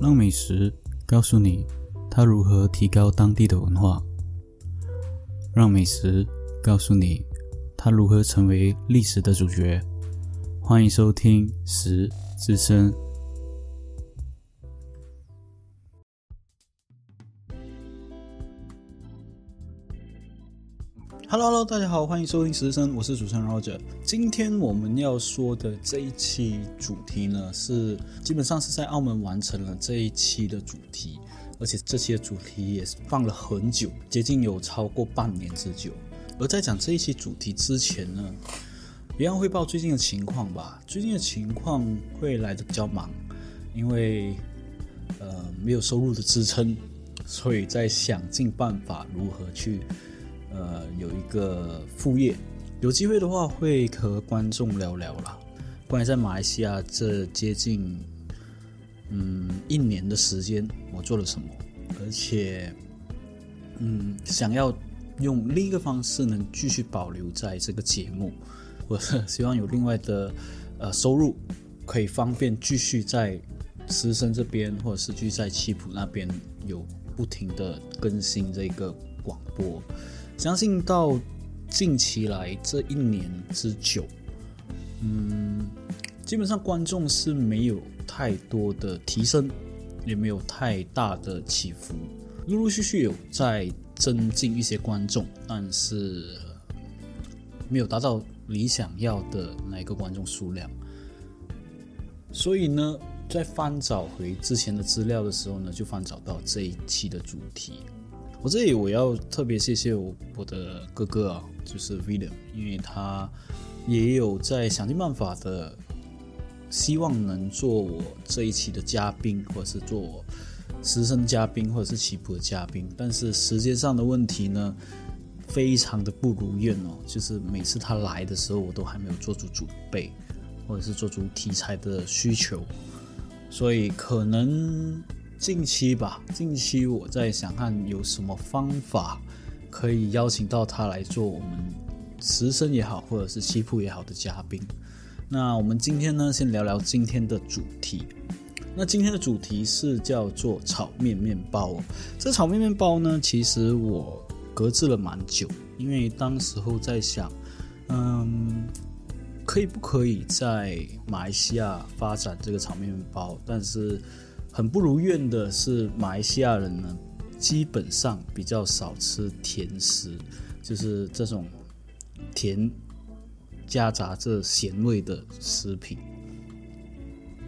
让美食告诉你它如何提高当地的文化，让美食告诉你它如何成为历史的主角。欢迎收听《食之声》。Hello，大家好，欢迎收听《实习生》，我是主持人 Roger。今天我们要说的这一期主题呢，是基本上是在澳门完成了这一期的主题，而且这期的主题也是放了很久，接近有超过半年之久。而在讲这一期主题之前呢，别样汇报最近的情况吧。最近的情况会来的比较忙，因为呃没有收入的支撑，所以在想尽办法如何去。呃，有一个副业，有机会的话会和观众聊聊啦。关于在马来西亚这接近嗯一年的时间，我做了什么，而且嗯想要用另一个方式能继续保留在这个节目，我希望有另外的呃收入，可以方便继续在师生这边，或者是继续在七普那边有不停的更新这个广播。相信到近期来这一年之久，嗯，基本上观众是没有太多的提升，也没有太大的起伏，陆陆续续有在增进一些观众，但是没有达到理想要的那一个观众数量。所以呢，在翻找回之前的资料的时候呢，就翻找到这一期的主题。我这里我要特别谢谢我我的哥哥啊，就是 William，因为他也有在想尽办法的，希望能做我这一期的嘉宾，或者是做我师生嘉宾，或者是棋谱的嘉宾。但是时间上的问题呢，非常的不如愿哦。就是每次他来的时候，我都还没有做出准备，或者是做出题材的需求，所以可能。近期吧，近期我在想看有什么方法可以邀请到他来做我们实声也好，或者是西铺也好的嘉宾。那我们今天呢，先聊聊今天的主题。那今天的主题是叫做炒面面包。这炒面面包呢，其实我搁置了蛮久，因为当时候在想，嗯，可以不可以在马来西亚发展这个炒面包，但是。很不如愿的是，马来西亚人呢，基本上比较少吃甜食，就是这种甜夹杂着咸味的食品。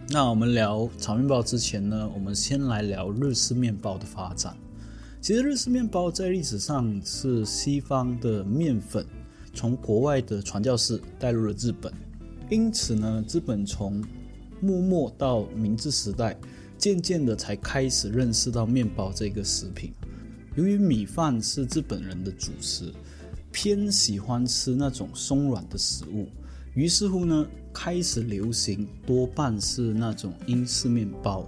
那我们聊炒面包之前呢，我们先来聊日式面包的发展。其实日式面包在历史上是西方的面粉从国外的传教士带入了日本，因此呢，日本从幕末到明治时代。渐渐的才开始认识到面包这个食品。由于米饭是日本人的主食，偏喜欢吃那种松软的食物，于是乎呢，开始流行多半是那种英式面包。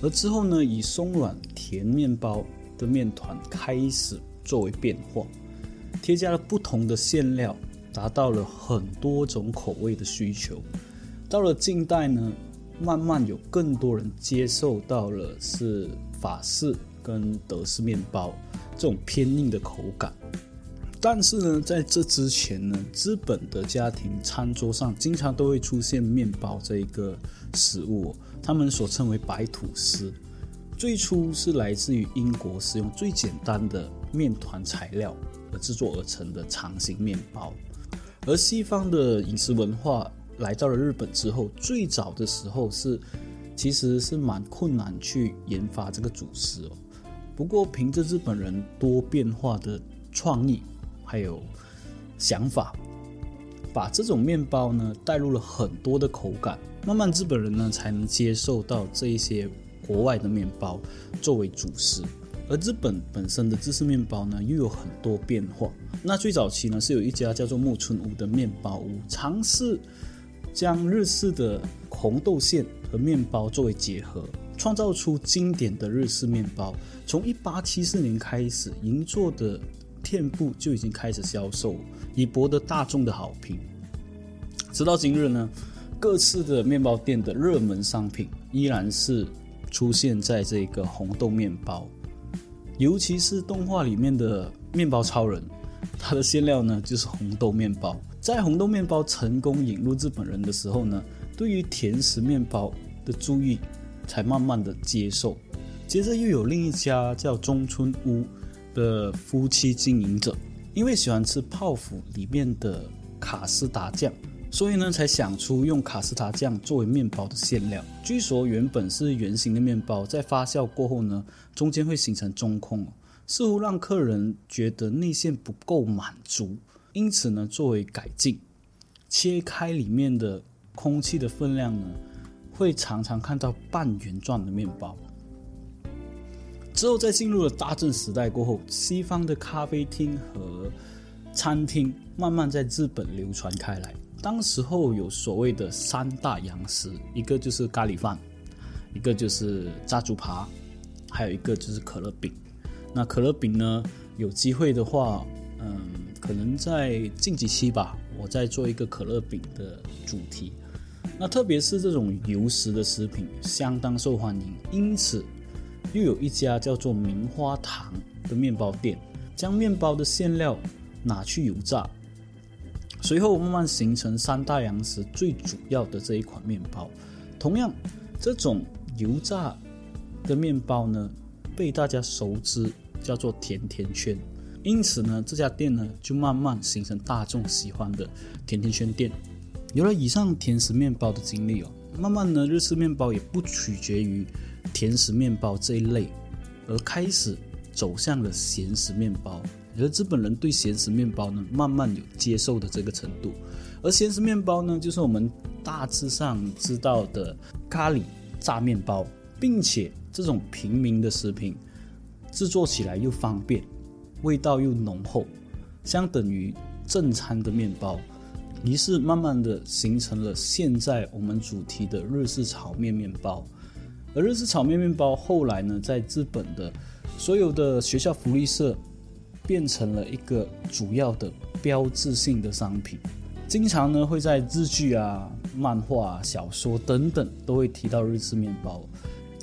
而之后呢，以松软甜面包的面团开始作为变化，添加了不同的馅料，达到了很多种口味的需求。到了近代呢。慢慢有更多人接受到了是法式跟德式面包这种偏硬的口感，但是呢，在这之前呢，资本的家庭餐桌上经常都会出现面包这一个食物，他们所称为白吐司。最初是来自于英国，使用最简单的面团材料而制作而成的长形面包，而西方的饮食文化。来到了日本之后，最早的时候是，其实是蛮困难去研发这个主食哦。不过凭着日本人多变化的创意还有想法，把这种面包呢带入了很多的口感，慢慢日本人呢才能接受到这一些国外的面包作为主食。而日本本身的芝士面包呢又有很多变化。那最早期呢是有一家叫做木村屋的面包屋尝试。将日式的红豆馅和面包作为结合，创造出经典的日式面包。从一八七四年开始，银座的店铺就已经开始销售，以博得大众的好评。直到今日呢，各式的面包店的热门商品依然是出现在这个红豆面包，尤其是动画里面的面包超人，它的馅料呢就是红豆面包。在红豆面包成功引入日本人的时候呢，对于甜食面包的注意才慢慢的接受。接着又有另一家叫中村屋的夫妻经营者，因为喜欢吃泡芙里面的卡斯达酱。所以呢，才想出用卡斯达酱作为面包的馅料。据说原本是圆形的面包，在发酵过后呢，中间会形成中空，似乎让客人觉得内馅不够满足。因此呢，作为改进，切开里面的空气的分量呢，会常常看到半圆状的面包。之后，在进入了大正时代过后，西方的咖啡厅和餐厅慢慢在日本流传开来。当时候有所谓的三大洋食，一个就是咖喱饭，一个就是炸猪扒，还有一个就是可乐饼。那可乐饼呢，有机会的话，嗯，可能在近几期吧，我再做一个可乐饼的主题。那特别是这种油食的食品相当受欢迎，因此又有一家叫做棉花糖的面包店，将面包的馅料拿去油炸。随后慢慢形成三大洋食最主要的这一款面包。同样，这种油炸的面包呢，被大家熟知叫做甜甜圈。因此呢，这家店呢就慢慢形成大众喜欢的甜甜圈店。有了以上甜食面包的经历哦，慢慢呢，日式面包也不取决于甜食面包这一类，而开始走向了咸食面包。而日本人对咸食面包呢，慢慢有接受的这个程度。而咸食面包呢，就是我们大致上知道的咖喱炸面包，并且这种平民的食品制作起来又方便，味道又浓厚，相等于正餐的面包。于是慢慢的形成了现在我们主题的日式炒面面包。而日式炒面面包后来呢，在日本的所有的学校福利社。变成了一个主要的标志性的商品，经常呢会在日剧啊、漫画、小说等等都会提到日式面包。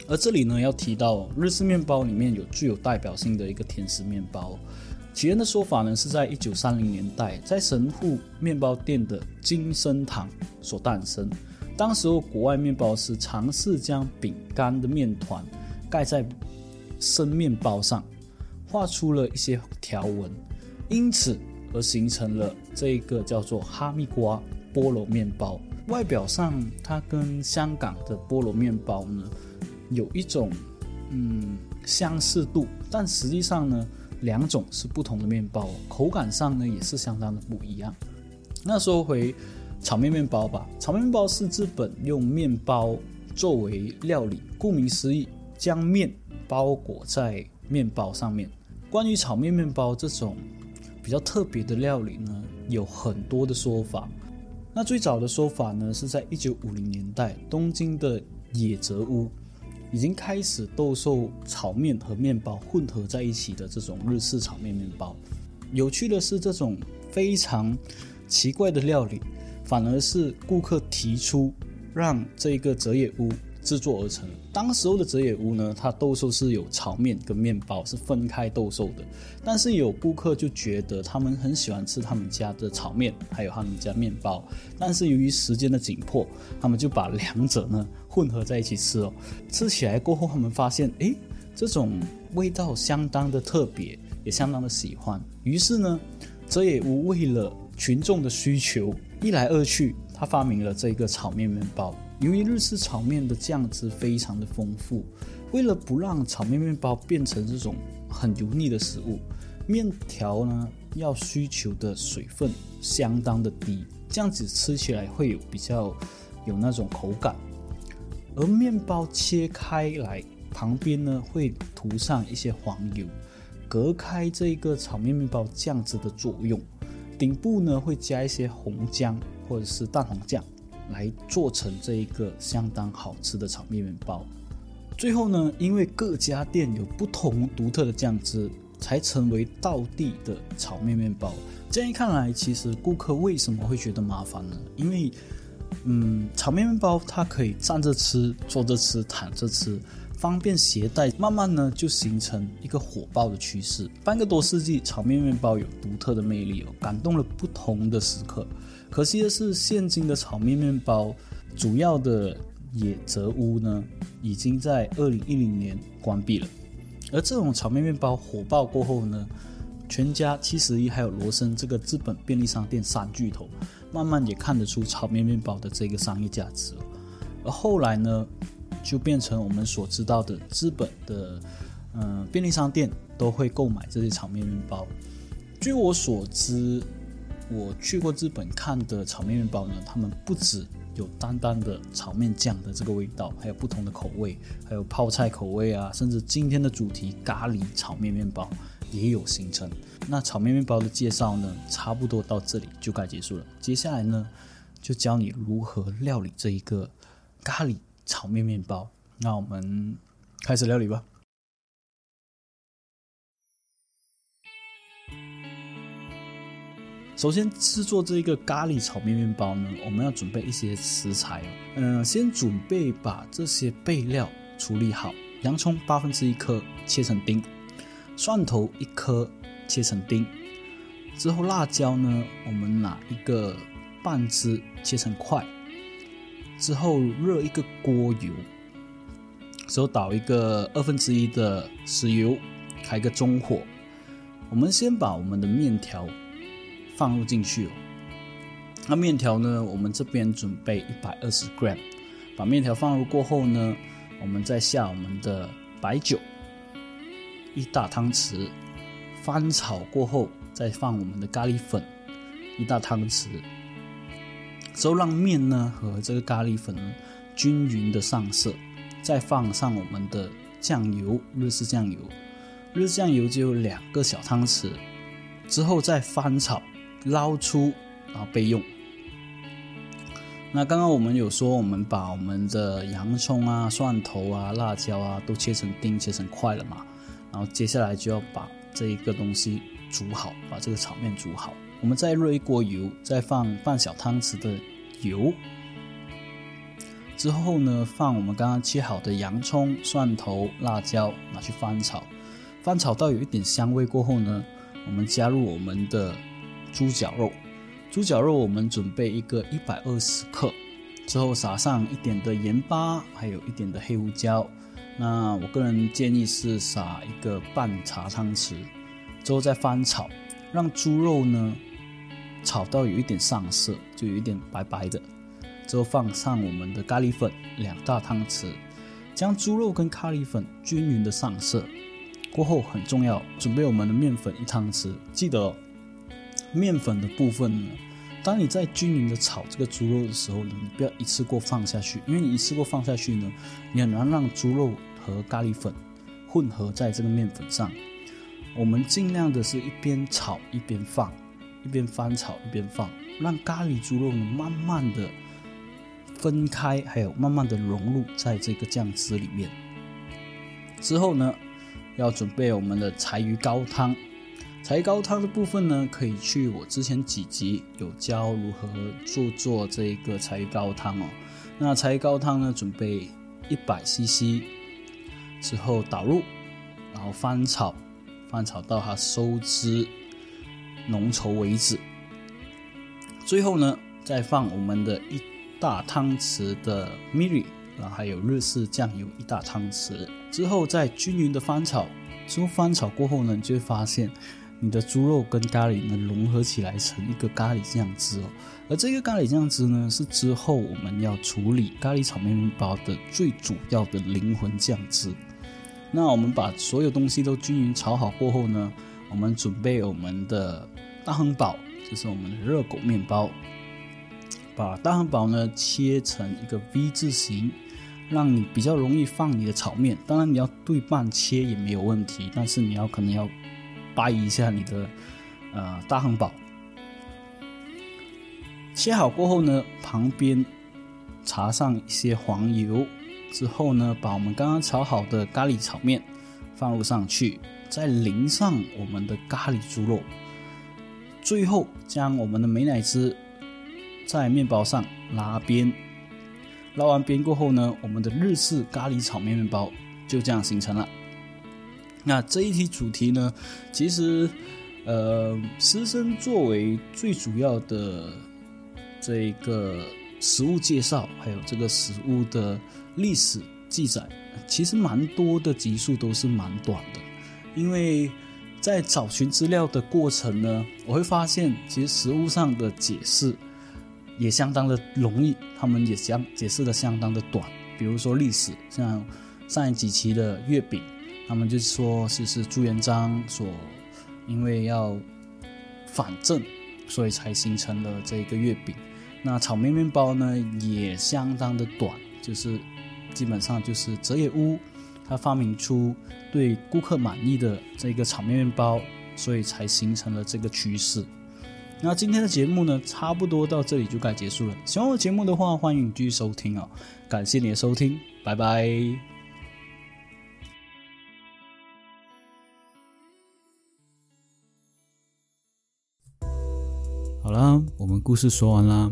而这里呢要提到日式面包里面有具有代表性的一个甜食面包，起源的说法呢是在一九三零年代，在神户面包店的金生堂所诞生。当时候国外面包师尝试将饼干的面团盖在生面包上。画出了一些条纹，因此而形成了这一个叫做哈密瓜菠萝面包。外表上，它跟香港的菠萝面包呢有一种嗯相似度，但实际上呢，两种是不同的面包，口感上呢也是相当的不一样。那说回炒面面包吧，炒面面包是日本用面包作为料理，顾名思义，将面包裹在面包上面。关于炒面面包这种比较特别的料理呢，有很多的说法。那最早的说法呢，是在一九五零年代，东京的野泽屋已经开始兜售炒面和面包混合在一起的这种日式炒面面包。有趣的是，这种非常奇怪的料理，反而是顾客提出让这个泽野屋。制作而成。当时候的泽野屋呢，它兜售是有炒面跟面包是分开兜售的。但是有顾客就觉得他们很喜欢吃他们家的炒面，还有他们家面包。但是由于时间的紧迫，他们就把两者呢混合在一起吃哦。吃起来过后，他们发现，诶，这种味道相当的特别，也相当的喜欢。于是呢，泽野屋为了群众的需求，一来二去，他发明了这个炒面面包。由于日式炒面的酱汁非常的丰富，为了不让炒面面包变成这种很油腻的食物，面条呢要需求的水分相当的低，这样子吃起来会有比较有那种口感。而面包切开来，旁边呢会涂上一些黄油，隔开这个炒面面包酱汁的作用。顶部呢会加一些红姜或者是蛋黄酱。来做成这一个相当好吃的炒面面包。最后呢，因为各家店有不同独特的酱汁，才成为道地的炒面面包。这样一看来，其实顾客为什么会觉得麻烦呢？因为，嗯，炒面面包它可以站着吃、坐着吃、躺着吃，方便携带，慢慢呢就形成一个火爆的趋势。半个多世纪，炒面面包有独特的魅力哦，感动了不同的时刻。可惜的是，现今的炒面面包主要的野泽屋呢，已经在二零一零年关闭了。而这种炒面面包火爆过后呢，全家、七十一还有罗森这个资本便利商店三巨头，慢慢也看得出炒面面包的这个商业价值。而后来呢，就变成我们所知道的资本的，嗯，便利商店都会购买这些炒面面包。据我所知。我去过日本看的炒面面包呢，他们不止有单单的炒面酱的这个味道，还有不同的口味，还有泡菜口味啊，甚至今天的主题咖喱炒面面包也有形成。那炒面面包的介绍呢，差不多到这里就该结束了。接下来呢，就教你如何料理这一个咖喱炒面面包。那我们开始料理吧。首先制作这个咖喱炒面面包呢，我们要准备一些食材。嗯，先准备把这些备料处理好。洋葱八分之一颗切成丁，蒜头一颗切成丁。之后辣椒呢，我们拿一个半只切成块。之后热一个锅油，之后倒一个二分之一的石油，开个中火。我们先把我们的面条。放入进去哦。那面条呢？我们这边准备一百二十 gram。把面条放入过后呢，我们再下我们的白酒一大汤匙，翻炒过后再放我们的咖喱粉一大汤匙，之后让面呢和这个咖喱粉均匀的上色，再放上我们的酱油，日式酱油，日式酱油就有两个小汤匙，之后再翻炒。捞出，然后备用。那刚刚我们有说，我们把我们的洋葱啊、蒜头啊、辣椒啊都切成丁、切成块了嘛。然后接下来就要把这一个东西煮好，把这个炒面煮好。我们再热一锅油，再放半小汤匙的油。之后呢，放我们刚刚切好的洋葱、蒜头、辣椒，拿去翻炒。翻炒到有一点香味过后呢，我们加入我们的。猪脚肉，猪脚肉我们准备一个一百二十克，之后撒上一点的盐巴，还有一点的黑胡椒。那我个人建议是撒一个半茶汤匙，之后再翻炒，让猪肉呢炒到有一点上色，就有一点白白的。之后放上我们的咖喱粉两大汤匙，将猪肉跟咖喱粉均匀的上色。过后很重要，准备我们的面粉一汤匙，记得。面粉的部分呢，当你在均匀的炒这个猪肉的时候呢，你不要一次过放下去，因为你一次过放下去呢，你很难让猪肉和咖喱粉混合在这个面粉上。我们尽量的是一边炒一边放，一边翻炒一边放，让咖喱猪肉呢慢慢的分开，还有慢慢的融入在这个酱汁里面。之后呢，要准备我们的柴鱼高汤。柴高汤的部分呢，可以去我之前几集有教如何做做这个柴高汤哦。那柴高汤呢，准备一百 CC 之后倒入，然后翻炒，翻炒到它收汁浓稠为止。最后呢，再放我们的一大汤匙的 Miri，然后还有日式酱油一大汤匙。之后再均匀的翻炒，之后翻炒过后呢，你就会发现。你的猪肉跟咖喱呢融合起来成一个咖喱酱汁哦，而这个咖喱酱汁呢是之后我们要处理咖喱炒面包的最主要的灵魂酱汁。那我们把所有东西都均匀炒好过后呢，我们准备我们的大亨堡，就是我们的热狗面包，把大汉堡呢切成一个 V 字形，让你比较容易放你的炒面。当然你要对半切也没有问题，但是你要可能要。掰一下你的呃大汉堡，切好过后呢，旁边擦上一些黄油，之后呢，把我们刚刚炒好的咖喱炒面放入上去，再淋上我们的咖喱猪肉，最后将我们的美乃滋在面包上拉边，拉完边过后呢，我们的日式咖喱炒面面包就这样形成了。那这一题主题呢，其实，呃，师生作为最主要的这个食物介绍，还有这个食物的历史记载，其实蛮多的集数都是蛮短的，因为在找寻资料的过程呢，我会发现其实食物上的解释也相当的容易，他们也相解释的相当的短，比如说历史，像上一几期的月饼。他们就说，其实朱元璋所因为要反正，所以才形成了这个月饼。那炒面面包呢，也相当的短，就是基本上就是泽野屋他发明出对顾客满意的这个炒面面包，所以才形成了这个趋势。那今天的节目呢，差不多到这里就该结束了。喜欢我节目的话，欢迎继续收听哦。感谢你的收听，拜拜。啊，我们故事说完啦。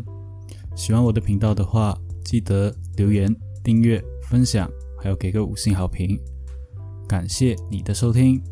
喜欢我的频道的话，记得留言、订阅、分享，还有给个五星好评。感谢你的收听。